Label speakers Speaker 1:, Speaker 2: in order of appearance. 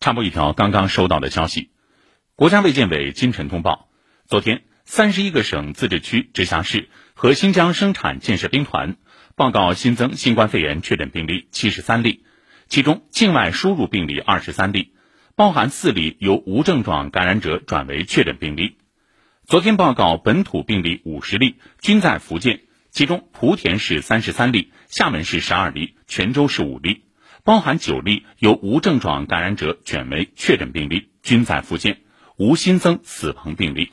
Speaker 1: 插播一条刚刚收到的消息，国家卫健委今晨通报，昨天三十一个省、自治区、直辖市和新疆生产建设兵团报告新增新冠肺炎确诊病例七十三例，其中境外输入病例二十三例，包含四例由无症状感染者转为确诊病例。昨天报告本土病例五十例，均在福建，其中莆田市三十三例，厦门市十二例，泉州市五例。包含九例由无症状感染者转为确诊病例，均在福建，无新增死亡病例。